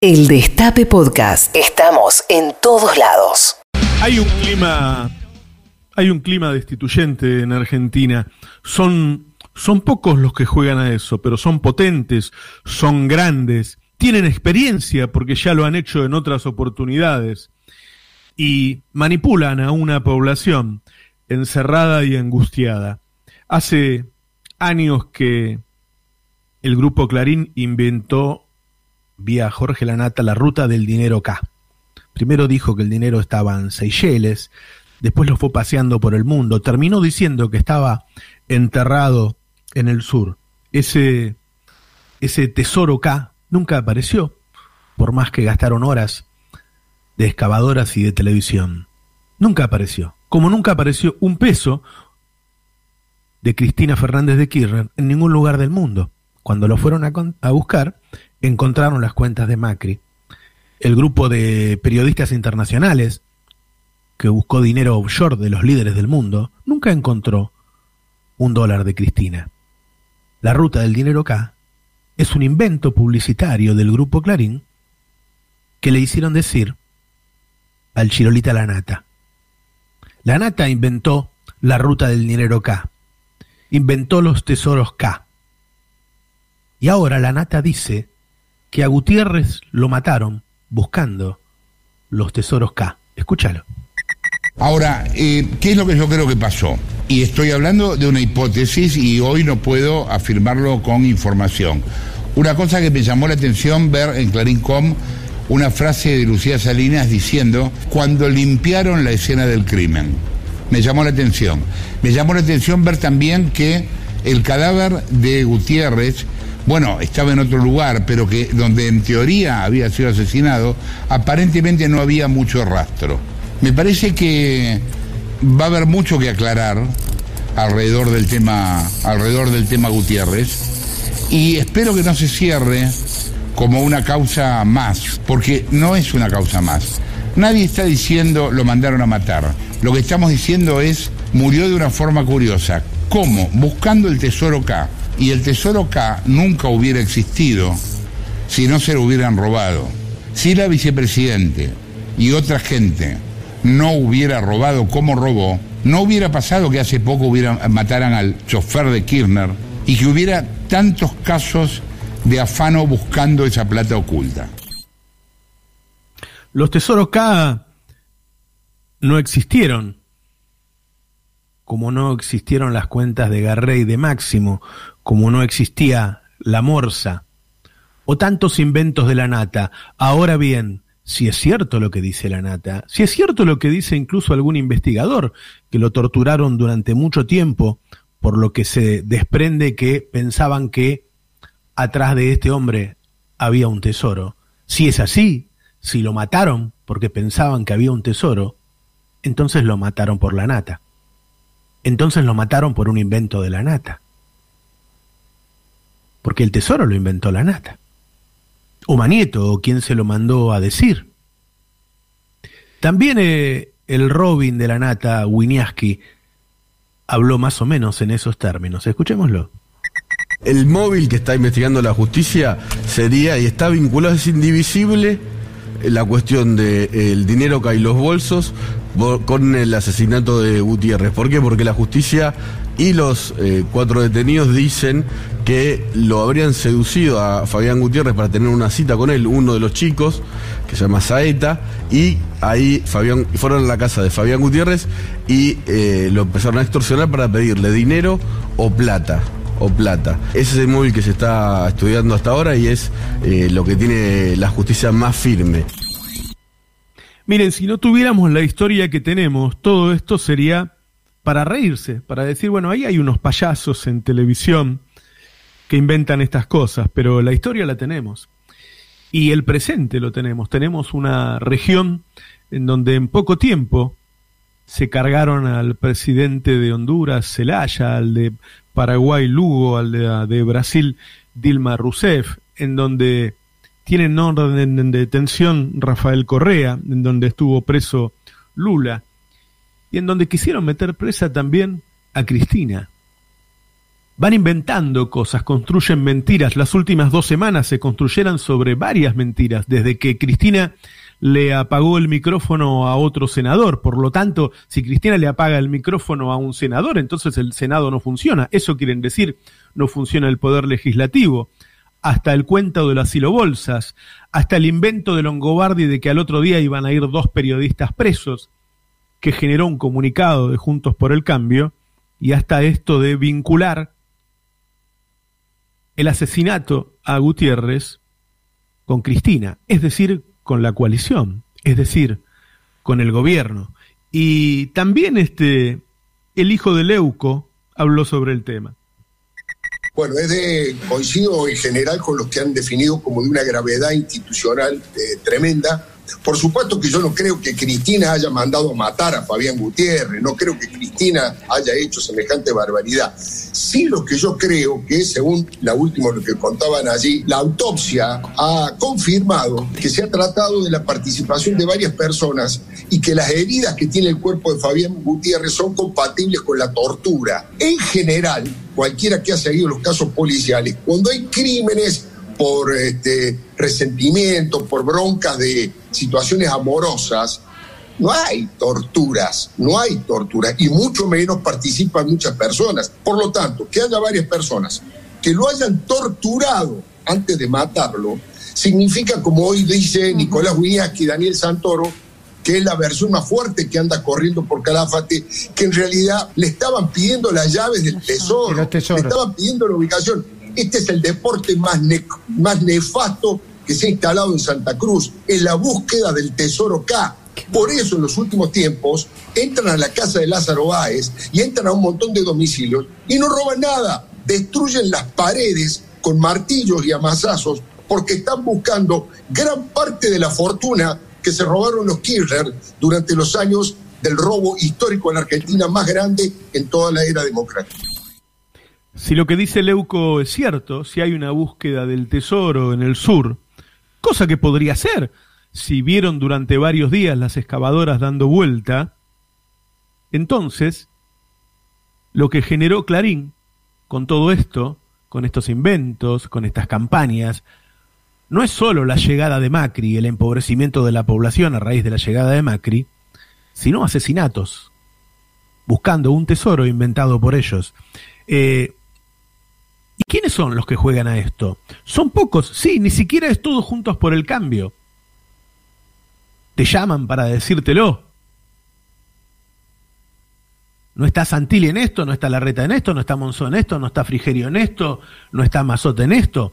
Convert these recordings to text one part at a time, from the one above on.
El Destape Podcast. Estamos en todos lados. Hay un clima, hay un clima destituyente en Argentina. Son, son pocos los que juegan a eso, pero son potentes, son grandes, tienen experiencia porque ya lo han hecho en otras oportunidades y manipulan a una población encerrada y angustiada. Hace años que el grupo Clarín inventó vía Jorge Lanata la ruta del dinero K. Primero dijo que el dinero estaba en Seychelles, después lo fue paseando por el mundo, terminó diciendo que estaba enterrado en el sur. Ese, ese tesoro K nunca apareció, por más que gastaron horas de excavadoras y de televisión. Nunca apareció. Como nunca apareció un peso de Cristina Fernández de Kirchner en ningún lugar del mundo. Cuando lo fueron a, a buscar, encontraron las cuentas de Macri. El grupo de periodistas internacionales que buscó dinero offshore de los líderes del mundo nunca encontró un dólar de Cristina. La ruta del dinero K es un invento publicitario del grupo Clarín que le hicieron decir al Chirolita La Nata. La Nata inventó la ruta del dinero K, inventó los tesoros K. Y ahora la Nata dice que a Gutiérrez lo mataron buscando los tesoros K. Escúchalo. Ahora, eh, ¿qué es lo que yo creo que pasó? Y estoy hablando de una hipótesis y hoy no puedo afirmarlo con información. Una cosa que me llamó la atención ver en Clarín.com una frase de Lucía Salinas diciendo, cuando limpiaron la escena del crimen. Me llamó la atención. Me llamó la atención ver también que el cadáver de Gutiérrez bueno, estaba en otro lugar, pero que donde en teoría había sido asesinado, aparentemente no había mucho rastro. Me parece que va a haber mucho que aclarar alrededor del tema, alrededor del tema Gutiérrez, y espero que no se cierre como una causa más, porque no es una causa más. Nadie está diciendo lo mandaron a matar. Lo que estamos diciendo es murió de una forma curiosa. ¿Cómo? Buscando el tesoro K y el tesoro K nunca hubiera existido si no se lo hubieran robado. Si la vicepresidente y otra gente no hubiera robado como robó, no hubiera pasado que hace poco hubieran, mataran al chofer de Kirchner y que hubiera tantos casos de afano buscando esa plata oculta. Los tesoros K no existieron, como no existieron las cuentas de Garrey de Máximo, como no existía la morsa, o tantos inventos de la nata. Ahora bien, si es cierto lo que dice la nata, si es cierto lo que dice incluso algún investigador, que lo torturaron durante mucho tiempo, por lo que se desprende que pensaban que atrás de este hombre había un tesoro. Si es así, si lo mataron porque pensaban que había un tesoro, entonces lo mataron por la nata. Entonces lo mataron por un invento de la nata porque el tesoro lo inventó la nata. O Manieto, o quien se lo mandó a decir. También eh, el Robin de la nata, Winiaski, habló más o menos en esos términos. Escuchémoslo. El móvil que está investigando la justicia sería y está vinculado, es indivisible la cuestión del de, dinero que hay los bolsos con el asesinato de Gutiérrez. ¿Por qué? Porque la justicia y los eh, cuatro detenidos dicen que lo habrían seducido a Fabián Gutiérrez para tener una cita con él, uno de los chicos, que se llama Saeta, y ahí Fabián, fueron a la casa de Fabián Gutiérrez y eh, lo empezaron a extorsionar para pedirle dinero o plata o plata. Ese es el móvil que se está estudiando hasta ahora y es eh, lo que tiene la justicia más firme. Miren, si no tuviéramos la historia que tenemos, todo esto sería para reírse, para decir, bueno, ahí hay unos payasos en televisión que inventan estas cosas, pero la historia la tenemos. Y el presente lo tenemos. Tenemos una región en donde en poco tiempo se cargaron al presidente de Honduras, Zelaya, al de Paraguay, Lugo, al de, Brasil, Dilma Rousseff, en donde tienen orden de detención Rafael Correa, en donde estuvo preso Lula, y en donde quisieron meter presa también a Cristina. van inventando cosas, construyen mentiras. Las últimas dos semanas se construyeron sobre varias mentiras, desde que Cristina le apagó el micrófono a otro senador. Por lo tanto, si Cristina le apaga el micrófono a un senador, entonces el Senado no funciona. Eso quieren decir, no funciona el poder legislativo. Hasta el cuento de las silobolsas, hasta el invento de Longobardi de que al otro día iban a ir dos periodistas presos, que generó un comunicado de Juntos por el Cambio, y hasta esto de vincular el asesinato a Gutiérrez con Cristina, es decir, con la coalición, es decir, con el gobierno. Y también este, el hijo de Leuco habló sobre el tema. Bueno, es de, coincido en general con los que han definido como de una gravedad institucional eh, tremenda por supuesto que yo no creo que Cristina haya mandado matar a Fabián Gutiérrez, no creo que Cristina haya hecho semejante barbaridad. Sí lo que yo creo que, según la última lo que contaban allí, la autopsia ha confirmado que se ha tratado de la participación de varias personas y que las heridas que tiene el cuerpo de Fabián Gutiérrez son compatibles con la tortura. En general, cualquiera que ha seguido los casos policiales, cuando hay crímenes por este, resentimiento, por broncas de situaciones amorosas, no hay torturas, no hay torturas, y mucho menos participan muchas personas. Por lo tanto, que haya varias personas que lo hayan torturado antes de matarlo, significa, como hoy dice Nicolás Wiñaski y Daniel Santoro, que es la versión más fuerte que anda corriendo por Calafate, que en realidad le estaban pidiendo las llaves del tesoro, le estaban pidiendo la ubicación. Este es el deporte más, más nefasto que se ha instalado en Santa Cruz, en la búsqueda del tesoro K. Por eso en los últimos tiempos entran a la casa de Lázaro Báez y entran a un montón de domicilios y no roban nada, destruyen las paredes con martillos y amasazos porque están buscando gran parte de la fortuna que se robaron los Kirchner durante los años del robo histórico en la Argentina más grande en toda la era democrática. Si lo que dice Leuco es cierto, si hay una búsqueda del tesoro en el sur, cosa que podría ser si vieron durante varios días las excavadoras dando vuelta, entonces lo que generó Clarín con todo esto, con estos inventos, con estas campañas, no es solo la llegada de Macri, el empobrecimiento de la población a raíz de la llegada de Macri, sino asesinatos, buscando un tesoro inventado por ellos. Eh, ¿Y quiénes son los que juegan a esto? Son pocos, sí, ni siquiera es todos juntos por el cambio. Te llaman para decírtelo. No está Santilli en esto, no está Larreta en esto, no está Monzón en esto, no está Frigerio en esto, no está Mazote en esto.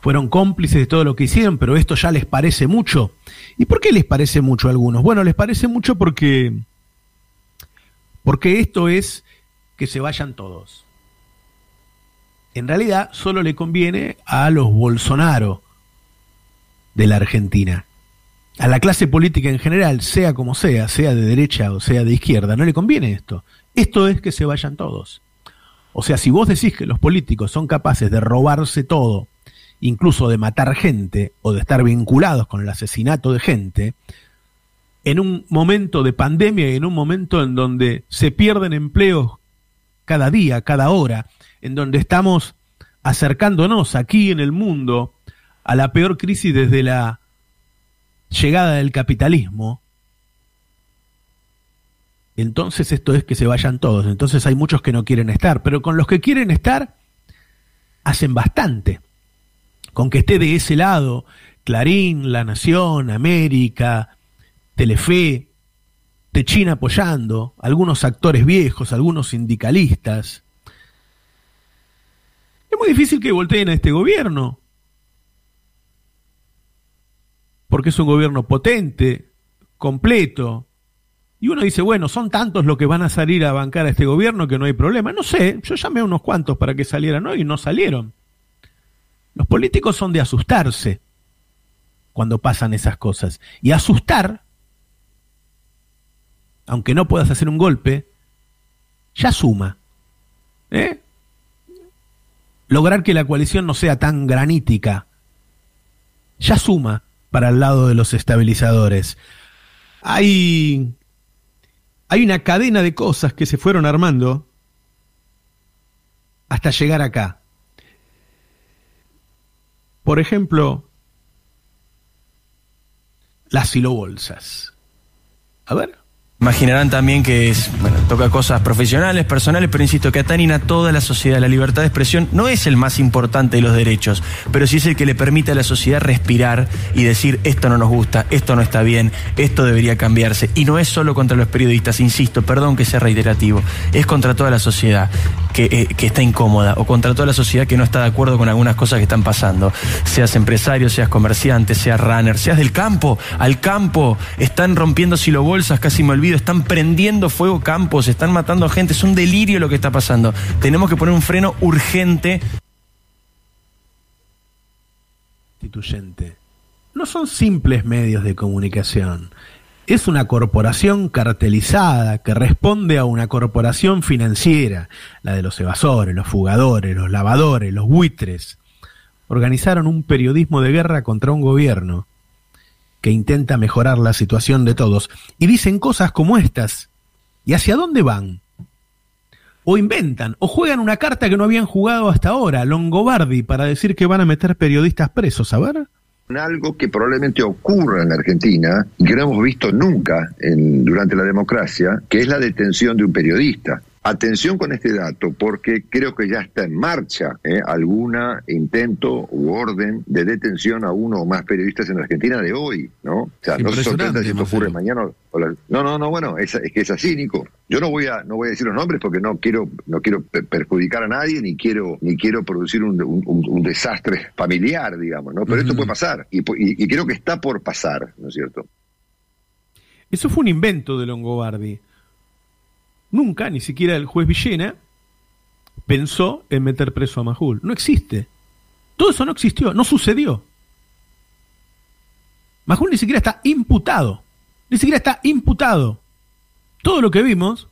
Fueron cómplices de todo lo que hicieron, pero esto ya les parece mucho. ¿Y por qué les parece mucho a algunos? Bueno, les parece mucho porque porque esto es que se vayan todos en realidad solo le conviene a los Bolsonaro de la Argentina. A la clase política en general, sea como sea, sea de derecha o sea de izquierda, no le conviene esto. Esto es que se vayan todos. O sea, si vos decís que los políticos son capaces de robarse todo, incluso de matar gente o de estar vinculados con el asesinato de gente, en un momento de pandemia y en un momento en donde se pierden empleos cada día, cada hora, en donde estamos acercándonos aquí en el mundo a la peor crisis desde la llegada del capitalismo, entonces esto es que se vayan todos. Entonces hay muchos que no quieren estar, pero con los que quieren estar hacen bastante. Con que esté de ese lado Clarín, La Nación, América, Telefe, Techín apoyando, algunos actores viejos, algunos sindicalistas, es muy difícil que volteen a este gobierno. Porque es un gobierno potente, completo. Y uno dice, bueno, son tantos los que van a salir a bancar a este gobierno que no hay problema. No sé, yo llamé a unos cuantos para que salieran hoy y no salieron. Los políticos son de asustarse cuando pasan esas cosas. Y asustar, aunque no puedas hacer un golpe, ya suma. ¿Eh? Lograr que la coalición no sea tan granítica, ya suma para el lado de los estabilizadores. Hay, hay una cadena de cosas que se fueron armando hasta llegar acá. Por ejemplo, las silobolsas. A ver. Imaginarán también que es, toca cosas profesionales, personales, pero insisto que atañen a toda la sociedad. La libertad de expresión no es el más importante de los derechos, pero sí es el que le permite a la sociedad respirar y decir esto no nos gusta, esto no está bien, esto debería cambiarse. Y no es solo contra los periodistas, insisto, perdón que sea reiterativo, es contra toda la sociedad que, eh, que está incómoda o contra toda la sociedad que no está de acuerdo con algunas cosas que están pasando. Seas empresario, seas comerciante, seas runner, seas del campo, al campo, están rompiendo silobolsas, casi me olvido están prendiendo fuego campos, están matando a gente, es un delirio lo que está pasando. Tenemos que poner un freno urgente. No son simples medios de comunicación. Es una corporación cartelizada que responde a una corporación financiera, la de los evasores, los fugadores, los lavadores, los buitres. Organizaron un periodismo de guerra contra un gobierno que intenta mejorar la situación de todos, y dicen cosas como estas. ¿Y hacia dónde van? O inventan, o juegan una carta que no habían jugado hasta ahora, Longobardi, para decir que van a meter periodistas presos. A ver. Algo que probablemente ocurra en Argentina y que no hemos visto nunca en, durante la democracia, que es la detención de un periodista. Atención con este dato, porque creo que ya está en marcha ¿eh? algún intento u orden de detención a uno o más periodistas en la Argentina de hoy, ¿no? O sea, no se sorprenda si esto ocurre mañana. No, no, no, bueno, es, que es así, Nico. Yo no voy a no voy a decir los nombres porque no quiero no quiero perjudicar a nadie ni quiero ni quiero producir un, desastre familiar, digamos, ¿no? Pero esto puede pasar y, y creo que está por pasar, ¿no es cierto? Eso fue un invento de Longobardi Nunca, ni siquiera el juez Villena, pensó en meter preso a Majul. No existe. Todo eso no existió, no sucedió. Majul ni siquiera está imputado. Ni siquiera está imputado. Todo lo que vimos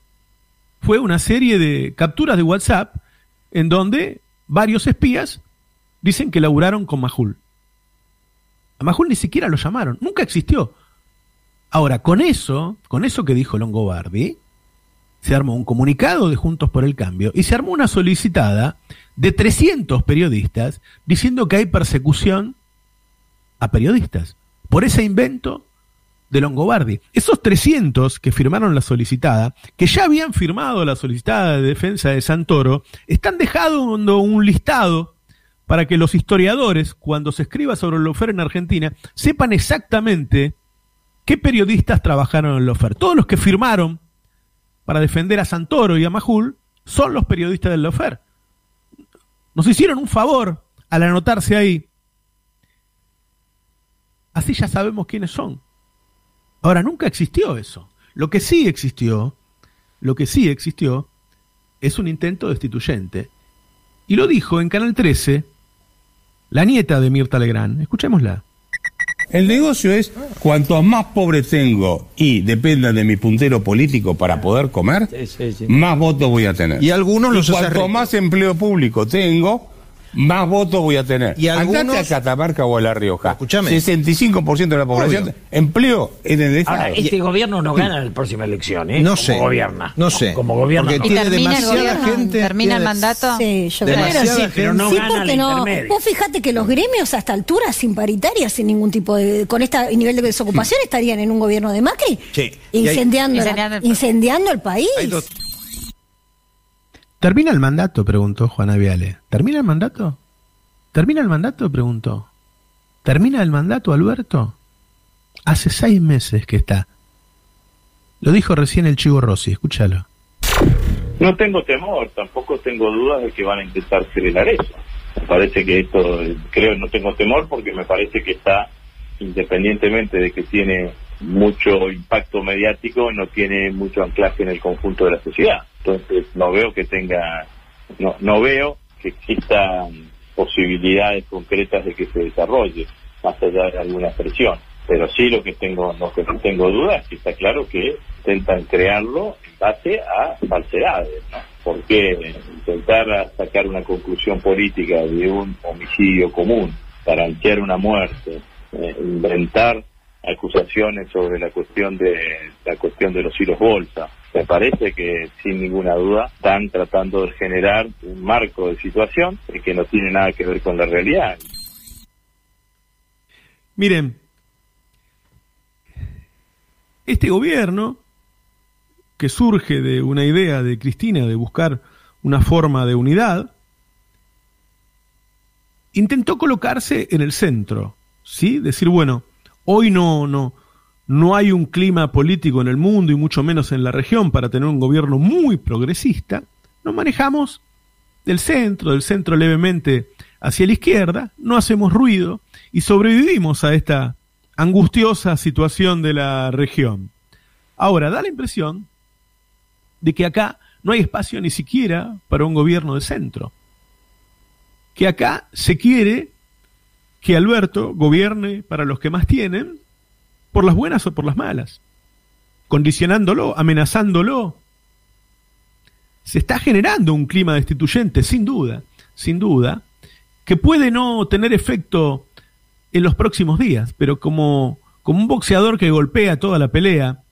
fue una serie de capturas de WhatsApp en donde varios espías dicen que laburaron con Majul. A Majul ni siquiera lo llamaron, nunca existió. Ahora, con eso, con eso que dijo Longobardi, se armó un comunicado de Juntos por el Cambio y se armó una solicitada de 300 periodistas diciendo que hay persecución a periodistas por ese invento de Longobardi. Esos 300 que firmaron la solicitada, que ya habían firmado la solicitada de defensa de Santoro, están dejando un listado para que los historiadores, cuando se escriba sobre el Lofer en Argentina, sepan exactamente qué periodistas trabajaron en el Lofer. Todos los que firmaron para defender a Santoro y a Majul son los periodistas del Lofer. Nos hicieron un favor al anotarse ahí. Así ya sabemos quiénes son. Ahora, nunca existió eso. Lo que sí existió, lo que sí existió, es un intento destituyente. Y lo dijo en Canal 13 la nieta de Mirta Legrand. Escuchémosla. El negocio es cuanto más pobre tengo y dependa de mi puntero político para poder comer, más votos voy a tener. Y algunos los cuanto más empleo público tengo, más votos voy a tener. Y algunos... a Catamarca o a La Rioja. Escúchame. 65% de la población, empleo en el Ahora, este gobierno no gana en la próxima elección, ¿eh? No sé. Como gobierna. No sé. Como gobierno. Porque tiene demasiada gente. ¿Termina el mandato? Sí, yo creo que sí, pero no gana porque no. Vos fijate que los gremios a esta altura, sin paritarias, sin ningún tipo de. con este nivel de desocupación, mm. estarían en un gobierno de Macri. Sí. Incendiando, incendiando, el país. ¿Termina el mandato? preguntó Juana Viale. ¿Termina el mandato? ¿Termina el mandato? preguntó. ¿Termina el mandato, Alberto? Hace seis meses que está. Lo dijo recién el Chivo Rossi, escúchalo. No tengo temor, tampoco tengo dudas de que van a intentar acelerar eso. Me parece que esto, creo, no tengo temor porque me parece que está, independientemente de que tiene mucho impacto mediático, no tiene mucho anclaje en el conjunto de la sociedad. Entonces no veo que tenga, no, no veo que existan posibilidades concretas de que se desarrolle, más allá de alguna presión. Pero sí lo que tengo, lo que no tengo dudas es que está claro que intentan crearlo en base a falsedades, ¿no? Porque intentar sacar una conclusión política de un homicidio común, para garantir una muerte, eh, inventar acusaciones sobre la cuestión de la cuestión de los hilos bolsa, me parece que sin ninguna duda están tratando de generar un marco de situación que no tiene nada que ver con la realidad. Miren, este gobierno, que surge de una idea de Cristina de buscar una forma de unidad, intentó colocarse en el centro, ¿sí? Decir, bueno, hoy no, no, no hay un clima político en el mundo y mucho menos en la región para tener un gobierno muy progresista, nos manejamos del centro, del centro levemente hacia la izquierda, no hacemos ruido y sobrevivimos a esta angustiosa situación de la región. Ahora, da la impresión de que acá no hay espacio ni siquiera para un gobierno de centro. Que acá se quiere que Alberto gobierne para los que más tienen, por las buenas o por las malas, condicionándolo, amenazándolo. Se está generando un clima destituyente, sin duda, sin duda, que puede no tener efecto en los próximos días, pero como, como un boxeador que golpea toda la pelea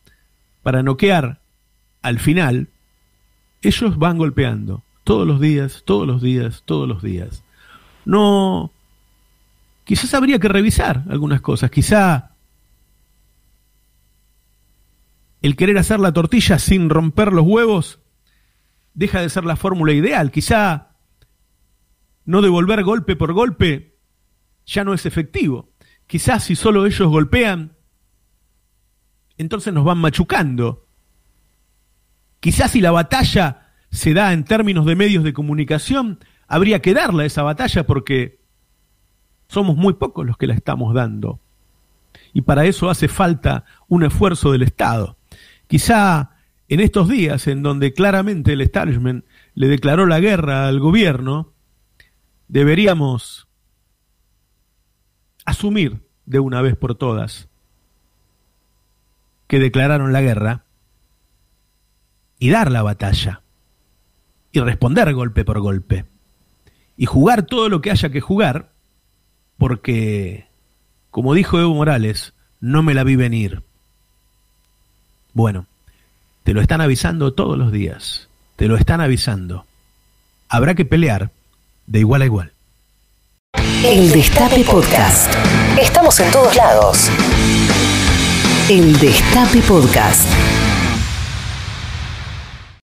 para noquear al final, ellos van golpeando todos los días, todos los días, todos los días. No, quizás habría que revisar algunas cosas, quizá el querer hacer la tortilla sin romper los huevos deja de ser la fórmula ideal, quizá no devolver golpe por golpe ya no es efectivo. Quizás si solo ellos golpean, entonces nos van machucando. Quizás si la batalla se da en términos de medios de comunicación, habría que darla esa batalla porque somos muy pocos los que la estamos dando. Y para eso hace falta un esfuerzo del Estado. Quizá en estos días en donde claramente el establishment le declaró la guerra al gobierno, deberíamos asumir de una vez por todas que declararon la guerra y dar la batalla y responder golpe por golpe y jugar todo lo que haya que jugar porque, como dijo Evo Morales, no me la vi venir. Bueno, te lo están avisando todos los días, te lo están avisando. Habrá que pelear de igual a igual. El Destape Podcast. Estamos en todos lados. El Destape Podcast.